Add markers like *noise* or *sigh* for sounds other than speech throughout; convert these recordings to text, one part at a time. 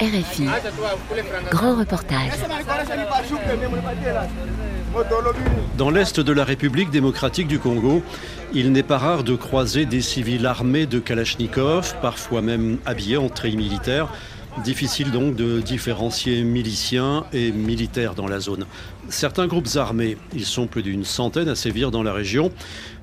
RFI, grand reportage. Dans l'est de la République démocratique du Congo, il n'est pas rare de croiser des civils armés de Kalachnikov, parfois même habillés en treillis militaires. Difficile donc de différencier miliciens et militaires dans la zone. Certains groupes armés, ils sont plus d'une centaine à sévir dans la région,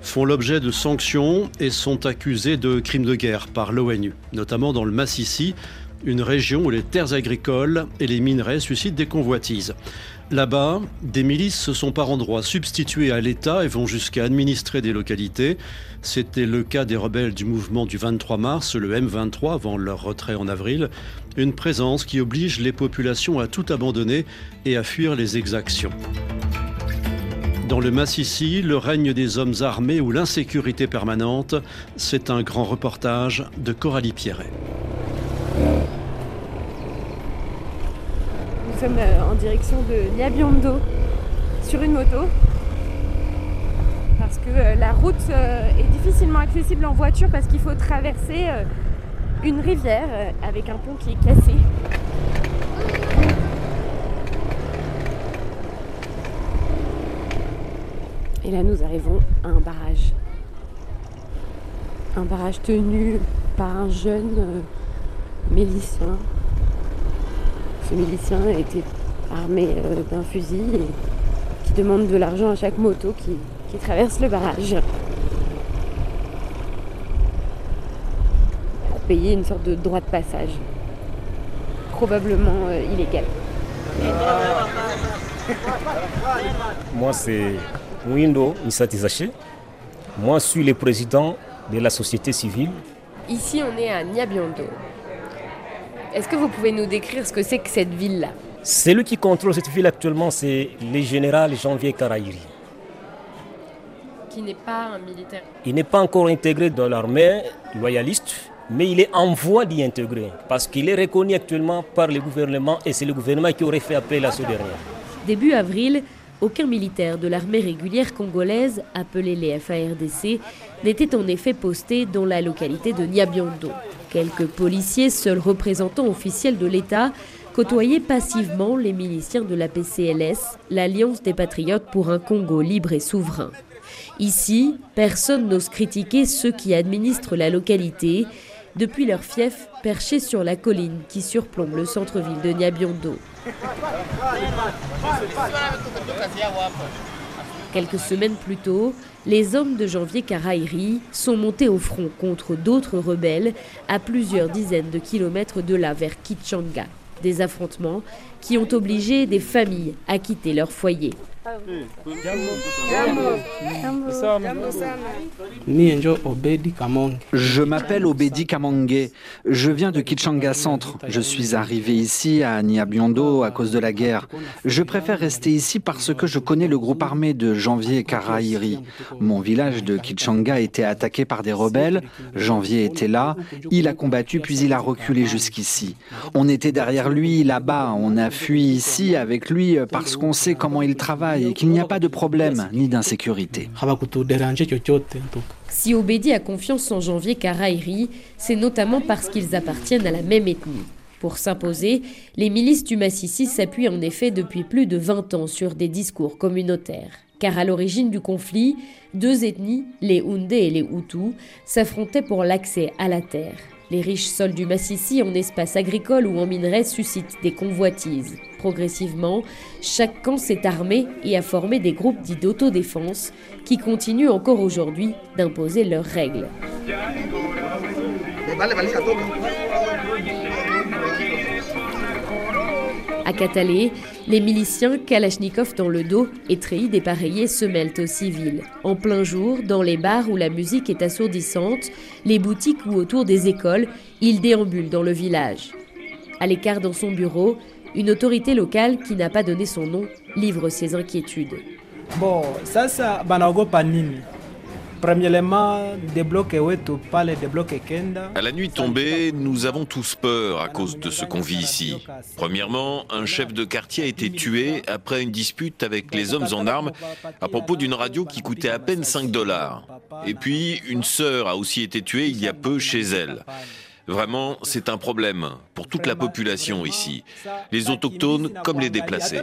font l'objet de sanctions et sont accusés de crimes de guerre par l'ONU, notamment dans le Massissi, une région où les terres agricoles et les minerais suscitent des convoitises. Là-bas, des milices se sont par endroits substituées à l'État et vont jusqu'à administrer des localités. C'était le cas des rebelles du mouvement du 23 mars, le M23, avant leur retrait en avril. Une présence qui oblige les populations à tout abandonner et à fuir les exactions. Dans le Massissi, le règne des hommes armés ou l'insécurité permanente, c'est un grand reportage de Coralie Pierret. Euh, en direction de Niabiondo sur une moto parce que euh, la route euh, est difficilement accessible en voiture parce qu'il faut traverser une rivière avec un pont qui est cassé. Et là nous arrivons à un barrage. Un barrage tenu par un jeune milicien ce milicien été armé euh, d'un fusil et qui demande de l'argent à chaque moto qui, traverse le barrage. Pour payer une sorte de droit de passage. Probablement euh, illégal. Moi, c'est Mwindo Misatizache. Moi, je suis le président de la société civile. Ici, on est à Niabiondo, est-ce que vous pouvez nous décrire ce que c'est que cette ville-là? Celui qui contrôle cette ville actuellement, c'est le général Janvier Karaïri. Qui n'est pas un militaire Il n'est pas encore intégré dans l'armée loyaliste, mais il est en voie d'y intégrer, parce qu'il est reconnu actuellement par le gouvernement et c'est le gouvernement qui aurait fait appel à ce dernier. Début avril, aucun militaire de l'armée régulière congolaise, appelé les FARDC, n'était en effet posté dans la localité de Niabiondo. Quelques policiers, seuls représentants officiels de l'État, côtoyaient passivement les miliciens de la PCLS, l'Alliance des Patriotes pour un Congo libre et souverain. Ici, personne n'ose critiquer ceux qui administrent la localité, depuis leur fief perché sur la colline qui surplombe le centre-ville de Niabiondo. Quelques semaines plus tôt, les hommes de janvier Karairi sont montés au front contre d'autres rebelles à plusieurs dizaines de kilomètres de là vers Kichanga. Des affrontements qui ont obligé des familles à quitter leur foyer. Je m'appelle Obedi Kamangue. Je viens de Kichanga Centre. Je suis arrivé ici à Niabiondo à cause de la guerre. Je préfère rester ici parce que je connais le groupe armé de Janvier Karairi. Mon village de Kichanga était attaqué par des rebelles. Janvier était là. Il a combattu puis il a reculé jusqu'ici. On était derrière lui là-bas. On a fui ici avec lui parce qu'on sait comment il travaille et qu'il n'y a pas de problème ni d'insécurité. Si Obedi a confiance en Janvier Karairi, c'est notamment parce qu'ils appartiennent à la même ethnie. Pour s'imposer, les milices du Massissi s'appuient en effet depuis plus de 20 ans sur des discours communautaires. Car à l'origine du conflit, deux ethnies, les Houndé et les Hutus, s'affrontaient pour l'accès à la terre. Les riches sols du Massissi en espace agricole ou en minerais suscitent des convoitises. Progressivement, chaque camp s'est armé et a formé des groupes dits d'autodéfense qui continuent encore aujourd'hui d'imposer leurs règles. Les miliciens Kalachnikov dans le dos et treillis dépareillés se mêlent aux civils. En plein jour, dans les bars où la musique est assourdissante, les boutiques ou autour des écoles, ils déambulent dans le village. À l'écart dans son bureau, une autorité locale qui n'a pas donné son nom livre ses inquiétudes. Bon, ça, ça? À la nuit tombée, nous avons tous peur à cause de ce qu'on vit ici. Premièrement, un chef de quartier a été tué après une dispute avec les hommes en armes à propos d'une radio qui coûtait à peine 5 dollars. Et puis, une sœur a aussi été tuée il y a peu chez elle. Vraiment, c'est un problème pour toute la population ici, les autochtones comme les déplacés.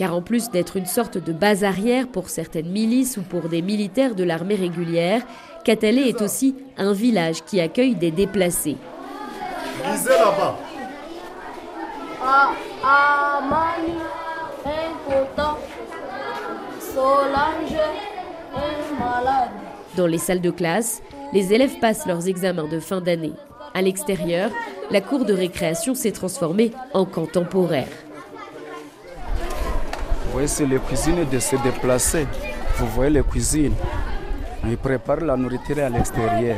Car en plus d'être une sorte de base arrière pour certaines milices ou pour des militaires de l'armée régulière, Katale est aussi un village qui accueille des déplacés. Dans les salles de classe, les élèves passent leurs examens de fin d'année. À l'extérieur, la cour de récréation s'est transformée en camp temporaire. Voyez, c'est les cuisines de se déplacer. Vous voyez les cuisines. Ils préparent la nourriture à l'extérieur.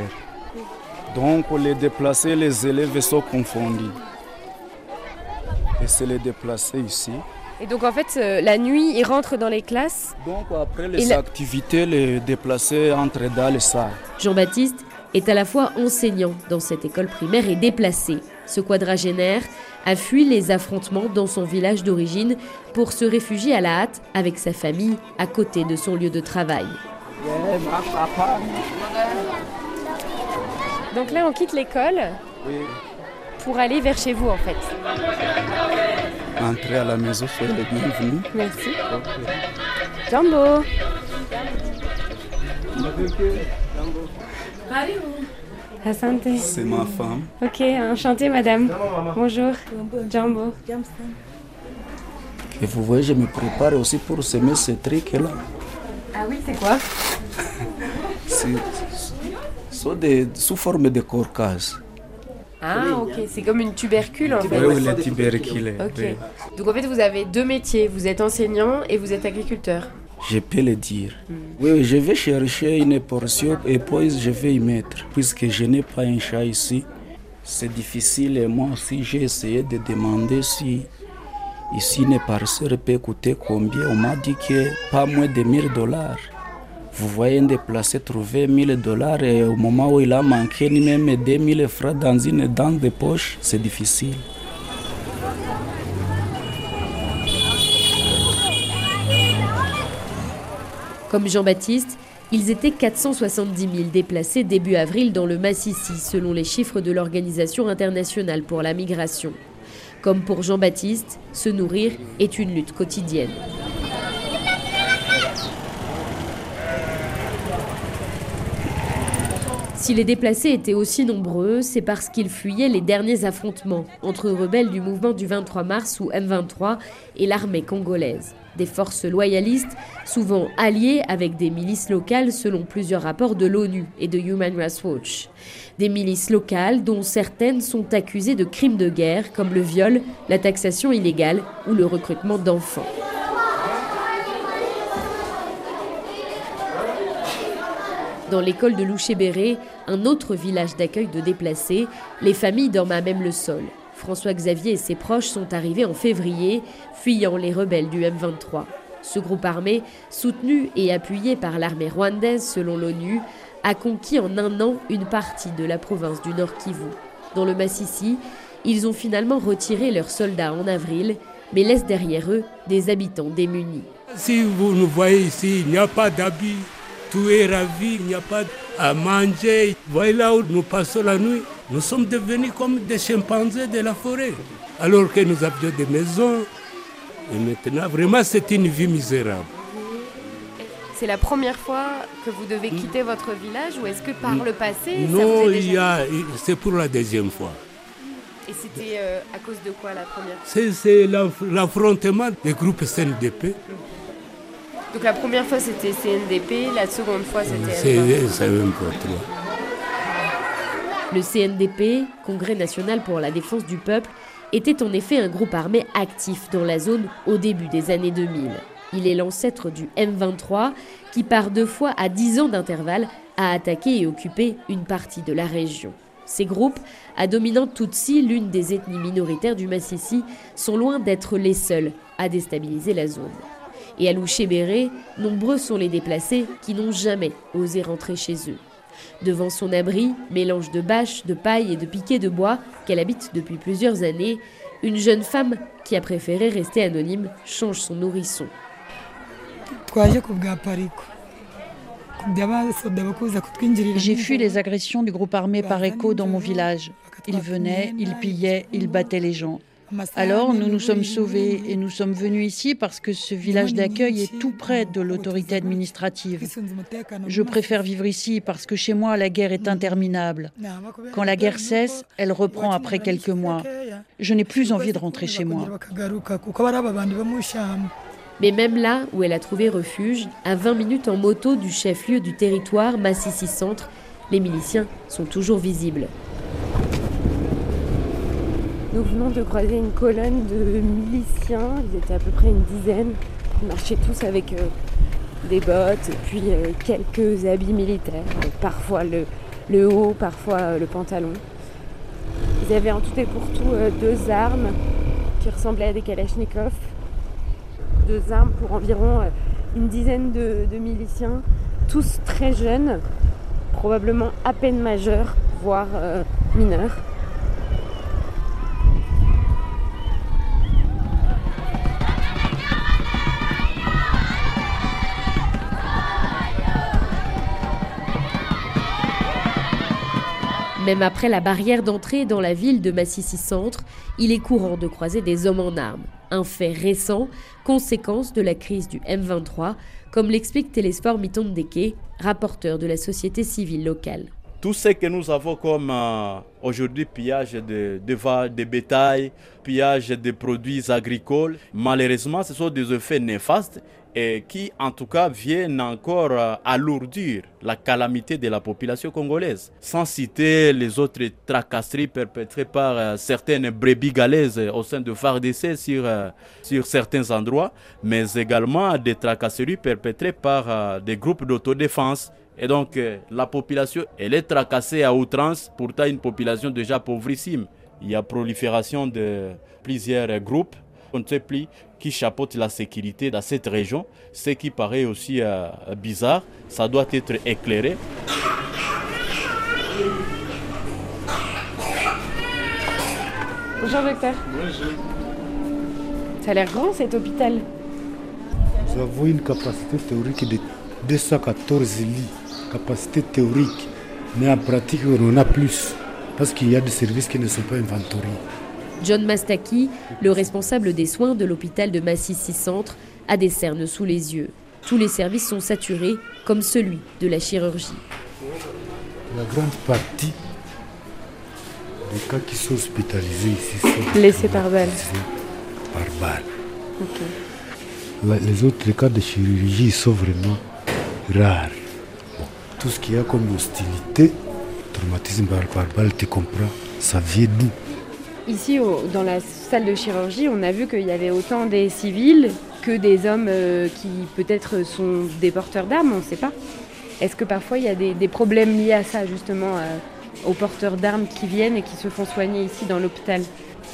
Donc, les déplacés, les élèves sont confondus. Et c'est les déplacés ici. Et donc en fait, euh, la nuit, ils rentrent dans les classes. Donc après les activités, les déplacés entrent dans les salles. Jean-Baptiste est à la fois enseignant dans cette école primaire et déplacé. Ce quadragénaire a fui les affrontements dans son village d'origine pour se réfugier à la hâte avec sa famille à côté de son lieu de travail. Donc là, on quitte l'école pour aller vers chez vous en fait. Entrez à la maison, soyez les bienvenus. Merci. Jumbo. Asante. C'est ma femme. Ok, enchantée madame. Bonjour. Jumbo. Et vous voyez, je me prépare aussi pour semer ce truc-là. Ah oui, c'est quoi? *laughs* C'est sous forme de corcage. Ah, ok, c'est comme une tubercule en fait. Oui, la tubercule. Ok. Donc en fait, vous avez deux métiers. Vous êtes enseignant et vous êtes agriculteur. Je peux le dire. Oui, je vais chercher une portion et puis je vais y mettre. Puisque je n'ai pas un chat ici, c'est difficile. Et moi aussi, j'ai essayé de demander si ici une parcelle peut coûter combien. On m'a dit que pas moins de 1000 dollars. Vous voyez un déplacé trouver 1000 dollars et au moment où il a manqué ni même 2000 francs dans une dent de poche, c'est difficile. Comme Jean-Baptiste, ils étaient 470 000 déplacés début avril dans le Massissi, selon les chiffres de l'Organisation internationale pour la migration. Comme pour Jean-Baptiste, se nourrir est une lutte quotidienne. Si les déplacés étaient aussi nombreux, c'est parce qu'ils fuyaient les derniers affrontements entre rebelles du mouvement du 23 mars ou M23 et l'armée congolaise. Des forces loyalistes, souvent alliées avec des milices locales selon plusieurs rapports de l'ONU et de Human Rights Watch. Des milices locales dont certaines sont accusées de crimes de guerre comme le viol, la taxation illégale ou le recrutement d'enfants. Dans l'école de Louché-Béré, un autre village d'accueil de déplacés, les familles dorment à même le sol. François Xavier et ses proches sont arrivés en février, fuyant les rebelles du M23. Ce groupe armé, soutenu et appuyé par l'armée rwandaise selon l'ONU, a conquis en un an une partie de la province du Nord Kivu. Dans le Massissi, ils ont finalement retiré leurs soldats en avril, mais laissent derrière eux des habitants démunis. Si vous nous voyez ici, il n'y a pas d'habits tout est ravi, il n'y a pas à manger. Voyez là où nous passons la nuit, nous sommes devenus comme des chimpanzés de la forêt, alors que nous avions des maisons. Et maintenant, vraiment, c'est une vie misérable. C'est la première fois que vous devez quitter votre village ou est-ce que par le passé Non, c'est pour la deuxième fois. Et c'était euh, à cause de quoi la première C'est l'affrontement des groupes CNDP. Donc la première fois c'était CNDP, la seconde fois c'était Le CNDP, Congrès national pour la défense du peuple, était en effet un groupe armé actif dans la zone au début des années 2000. Il est l'ancêtre du M23 qui par deux fois à 10 ans d'intervalle a attaqué et occupé une partie de la région. Ces groupes, à dominante Tutsi, l'une des ethnies minoritaires du Massissi, sont loin d'être les seuls à déstabiliser la zone. Et à Louchébéré, nombreux sont les déplacés qui n'ont jamais osé rentrer chez eux. Devant son abri, mélange de bâches, de paille et de piquets de bois qu'elle habite depuis plusieurs années, une jeune femme qui a préféré rester anonyme change son nourrisson. J'ai fui les agressions du groupe armé par écho dans mon village. Ils venaient, ils pillaient, ils battaient les gens. Alors nous nous sommes sauvés et nous sommes venus ici parce que ce village d'accueil est tout près de l'autorité administrative. Je préfère vivre ici parce que chez moi la guerre est interminable. Quand la guerre cesse, elle reprend après quelques mois. Je n'ai plus envie de rentrer chez moi. Mais même là où elle a trouvé refuge, à 20 minutes en moto du chef-lieu du territoire, Massissi Centre, les miliciens sont toujours visibles. Nous venons de croiser une colonne de miliciens, ils étaient à peu près une dizaine. Ils marchaient tous avec euh, des bottes et puis euh, quelques habits militaires, parfois le, haut, parfois euh, le pantalon. Ils avaient en tout et pour tout deux armes qui ressemblaient à des kalachnikovs, deux armes pour environ une dizaine de miliciens, tous très jeunes, probablement à peine majeurs, voire mineurs. Même après la barrière d'entrée dans la ville de Massissi Centre, il est courant de croiser des hommes en armes. Un fait récent, conséquence de la crise du M23, comme l'explique Télésphore Mitondeke, rapporteur de la société civile locale. Tout ce que nous avons comme euh, aujourd'hui pillage de, de, de bétail, pillage de produits agricoles, malheureusement, ce sont des effets néfastes et qui en tout cas viennent encore euh, alourdir la calamité de la population congolaise. Sans citer les autres tracasseries perpétrées par euh, certaines brebis galaises au sein de FARDC sur, sur certains endroits, mais également des tracasseries perpétrées par des groupes d'autodéfense. Et donc la population, elle est tracassée à outrance, pourtant une population déjà pauvrissime. Il y a prolifération de plusieurs groupes on ne sait plus qui chapeaute la sécurité dans cette région, ce qui paraît aussi euh, bizarre. Ça doit être éclairé. Bonjour docteur. Bonjour. Ça a l'air grand cet hôpital. Nous avons une capacité théorique de 214 lits, capacité théorique, mais en pratique on en a plus, parce qu'il y a des services qui ne sont pas inventoriés. John Mastaki, le responsable des soins de l'hôpital de Massissi Centre, a des cernes sous les yeux. Tous les services sont saturés, comme celui de la chirurgie. La grande partie des cas qui sont hospitalisés ici sont laissés par balle. Par balle. les autres cas de chirurgie sont vraiment rares. Tout ce qu'il y a comme hostilité, traumatisme par, balle, tu comprends, ça vient d'où? Ici, dans la salle de chirurgie, on a vu qu'il y avait autant des civils que des hommes euh, qui peut-être sont des porteurs d'armes, on ne sait pas. Est-ce que parfois il y a des, problèmes liés à ça, justement, euh, aux porteurs d'armes qui viennent et qui se font soigner ici dans l'hôpital?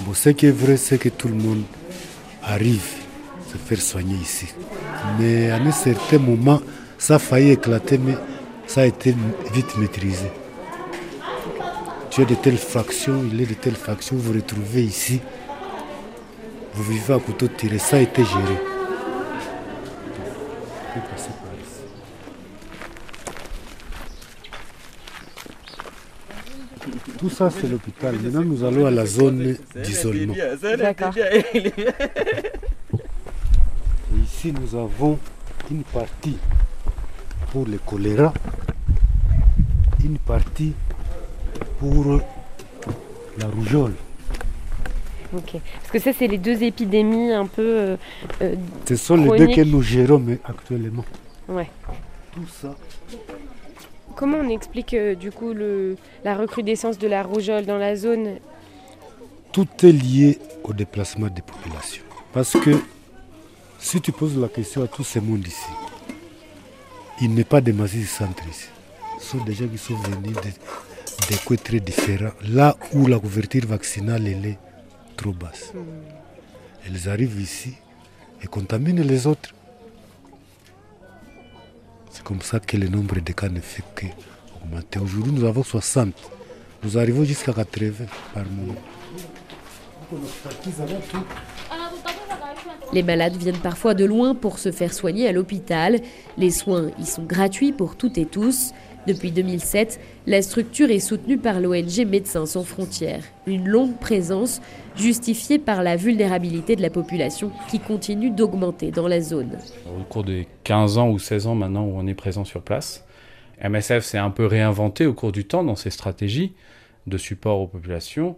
Bon, Ce qui est vrai, c'est que tout le monde arrive à se faire soigner ici. Mais à un certain moment, ça a failli éclater, mais ça a été vite maîtrisé de telles factions, il est de telles factions, vous retrouvez ici, vous vivez à couteau tiré, ça a été géré. Tout ça, c'est l'hôpital. Maintenant, nous allons à la zone d'isolement. D'accord. Ici, nous avons une partie pour le choléra, une partie pour la rougeole. Ok. Parce que ça, c'est les deux épidémies un peu. Euh, euh, Ce sont les deux que nous gérons actuellement. Ouais. Tout ça. Comment on explique euh, du coup le, la recrudescence de la rougeole dans la zone? Tout est lié au déplacement des populations. Parce que si tu poses la question à tout ce monde ici, il n'est pas de Massy centre ici. Sont des gens qui sont venus de des coins très différents. Là où la couverture vaccinale est trop basse. Elles arrivent ici et contaminent les autres. comme ça que le nombre de cas ne fait qu'augmenter. Aujourd'hui, nous avons 60. Nous arrivons jusqu'à 80 par mois. Les malades viennent parfois de loin pour se faire soigner à l'hôpital. Les soins y sont gratuits pour toutes et tous. Depuis 2007, la structure est soutenue par l'ONG Médecins sans frontières. Une longue présence justifiée par la vulnérabilité de la population qui continue d'augmenter dans la zone. Au cours des 15 ans ou 16 ans maintenant où on est présent sur place, MSF s'est un peu réinventé au cours du temps dans ses stratégies de support aux populations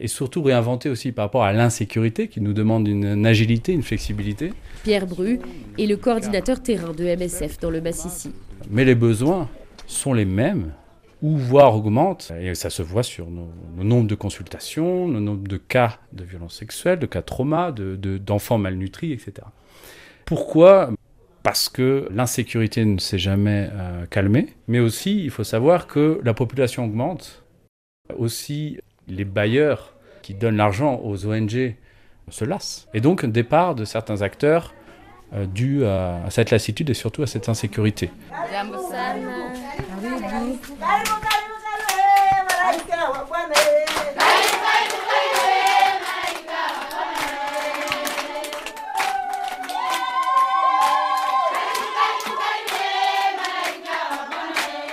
et surtout réinventé aussi par rapport à l'insécurité qui nous demande une agilité, une flexibilité. Pierre Bru est le coordinateur terrain de MSF dans le Massissi. Mais les besoins sont les mêmes ou voire augmentent. Et ça se voit sur nos, nombres de consultations, nos nombres de cas de violences sexuelles, de cas de trauma, d'enfants de, malnutris, etc. Pourquoi? Parce que l'insécurité ne s'est jamais euh, calmée, mais aussi il faut savoir que la population augmente. Aussi, les bailleurs qui donnent l'argent aux ONG se lassent. Et donc, un départ de certains acteurs euh, dû à, cette lassitude et surtout à cette insécurité.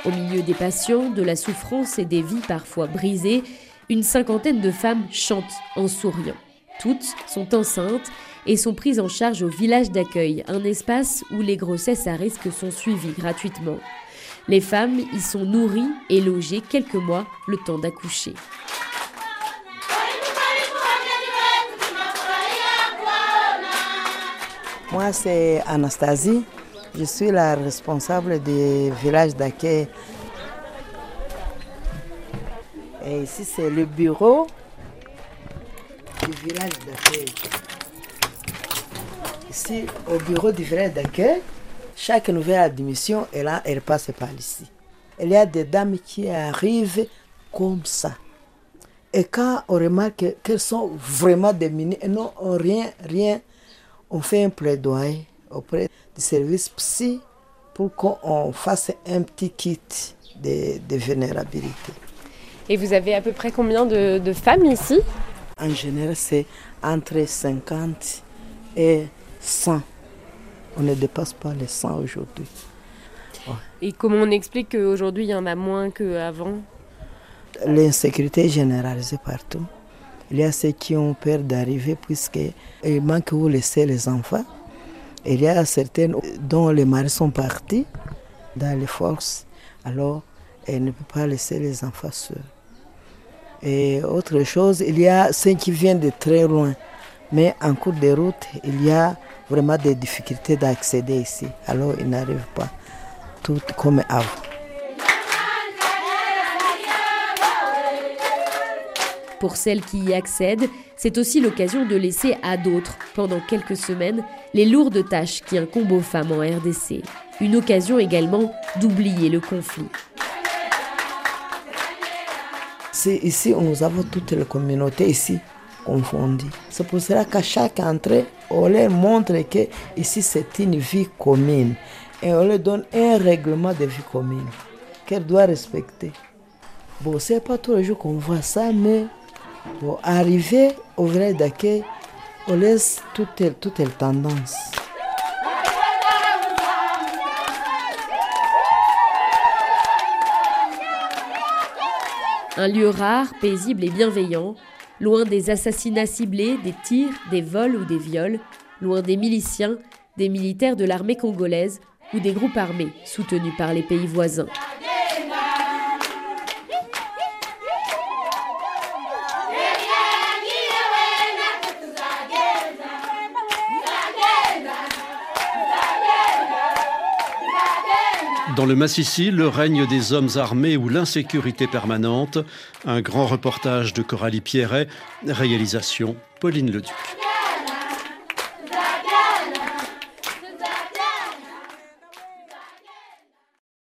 Au milieu des patients, de la souffrance et des vies parfois brisées, une cinquantaine de femmes chantent en souriant. Toutes sont enceintes et sont prises en charge au village d'accueil, un espace où les grossesses à risque sont suivies gratuitement. Les femmes y sont nourries et logées quelques mois le temps d'accoucher. Moi, c'est Anastasie. Je suis la responsable du village d'accueil. Et ici, c'est le bureau du village d'accueil. Ici, au bureau du village d'accueil, chaque nouvelle admission, elle, elle passe par ici. Il y a des dames qui arrivent comme ça. Et quand on remarque qu'elles sont vraiment démunies et n'ont rien, rien, on fait un plaidoyer auprès du service psy pour qu'on fasse un petit kit de, de, vulnérabilité. Et vous avez à peu près combien de, de femmes ici? En général, c'est entre 50 et 100 on ne dépasse pas les 100 aujourd'hui. Et comment on explique qu'aujourd'hui il y en a moins qu'avant? L'insécurité est généralisée partout. Il y a ceux qui ont peur d'arriver puisqu'il manque où laisser les enfants. Il y a certaines dont les maris sont partis dans les forces. Alors, elle ne peut pas laisser les enfants seuls. Et autre chose, il y a ceux qui viennent de très loin. Mais en cours de route, il y a vraiment des difficultés d'accéder ici. Alors ils n'arrivent pas tout comme avant. Pour celles qui y accèdent, c'est aussi l'occasion de laisser à d'autres, pendant quelques semaines, les lourdes tâches qui incombent aux femmes en RDC. Une occasion également d'oublier le conflit. C'est ici où nous avons toutes les communautés ici confondues. C'est pour cela qu'à chaque entrée, on leur montre que ici c'est une vie commune et on leur donne un règlement de vie commune qu'elle doit respecter. Bon, c'est pas tous les jours qu'on voit ça, mais pour arriver au vrai d'accueil, on laisse toutes toutes les tendances. Un lieu rare, paisible et bienveillant, loin des assassinats ciblés, des tirs, des vols ou des viols, loin des miliciens, des militaires de l'armée congolaise ou des groupes armés soutenus par les pays voisins. Dans le Massissi, le règne des hommes armés ou l'insécurité permanente. Un grand reportage de Coralie Pierret, réalisation Pauline Leduc.